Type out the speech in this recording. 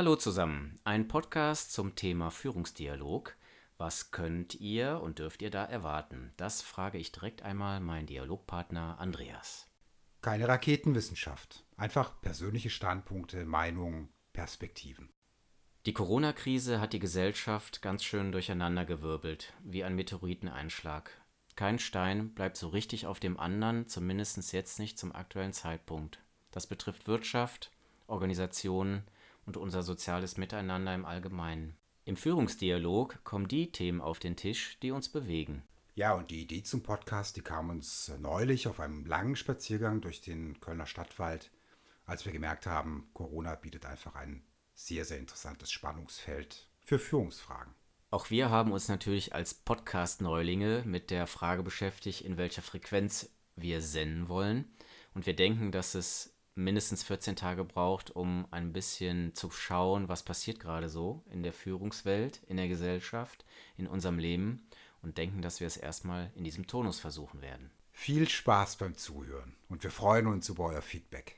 Hallo zusammen, ein Podcast zum Thema Führungsdialog. Was könnt ihr und dürft ihr da erwarten? Das frage ich direkt einmal meinen Dialogpartner Andreas. Keine Raketenwissenschaft, einfach persönliche Standpunkte, Meinungen, Perspektiven. Die Corona-Krise hat die Gesellschaft ganz schön durcheinandergewirbelt, wie ein Meteoriteneinschlag. Kein Stein bleibt so richtig auf dem anderen, zumindest jetzt nicht zum aktuellen Zeitpunkt. Das betrifft Wirtschaft, Organisationen, und unser soziales Miteinander im Allgemeinen. Im Führungsdialog kommen die Themen auf den Tisch, die uns bewegen. Ja, und die Idee zum Podcast, die kam uns neulich auf einem langen Spaziergang durch den Kölner Stadtwald, als wir gemerkt haben, Corona bietet einfach ein sehr, sehr interessantes Spannungsfeld für Führungsfragen. Auch wir haben uns natürlich als Podcast-Neulinge mit der Frage beschäftigt, in welcher Frequenz wir senden wollen. Und wir denken, dass es mindestens 14 Tage braucht, um ein bisschen zu schauen, was passiert gerade so in der Führungswelt, in der Gesellschaft, in unserem Leben und denken, dass wir es erstmal in diesem Tonus versuchen werden. Viel Spaß beim Zuhören und wir freuen uns über euer Feedback.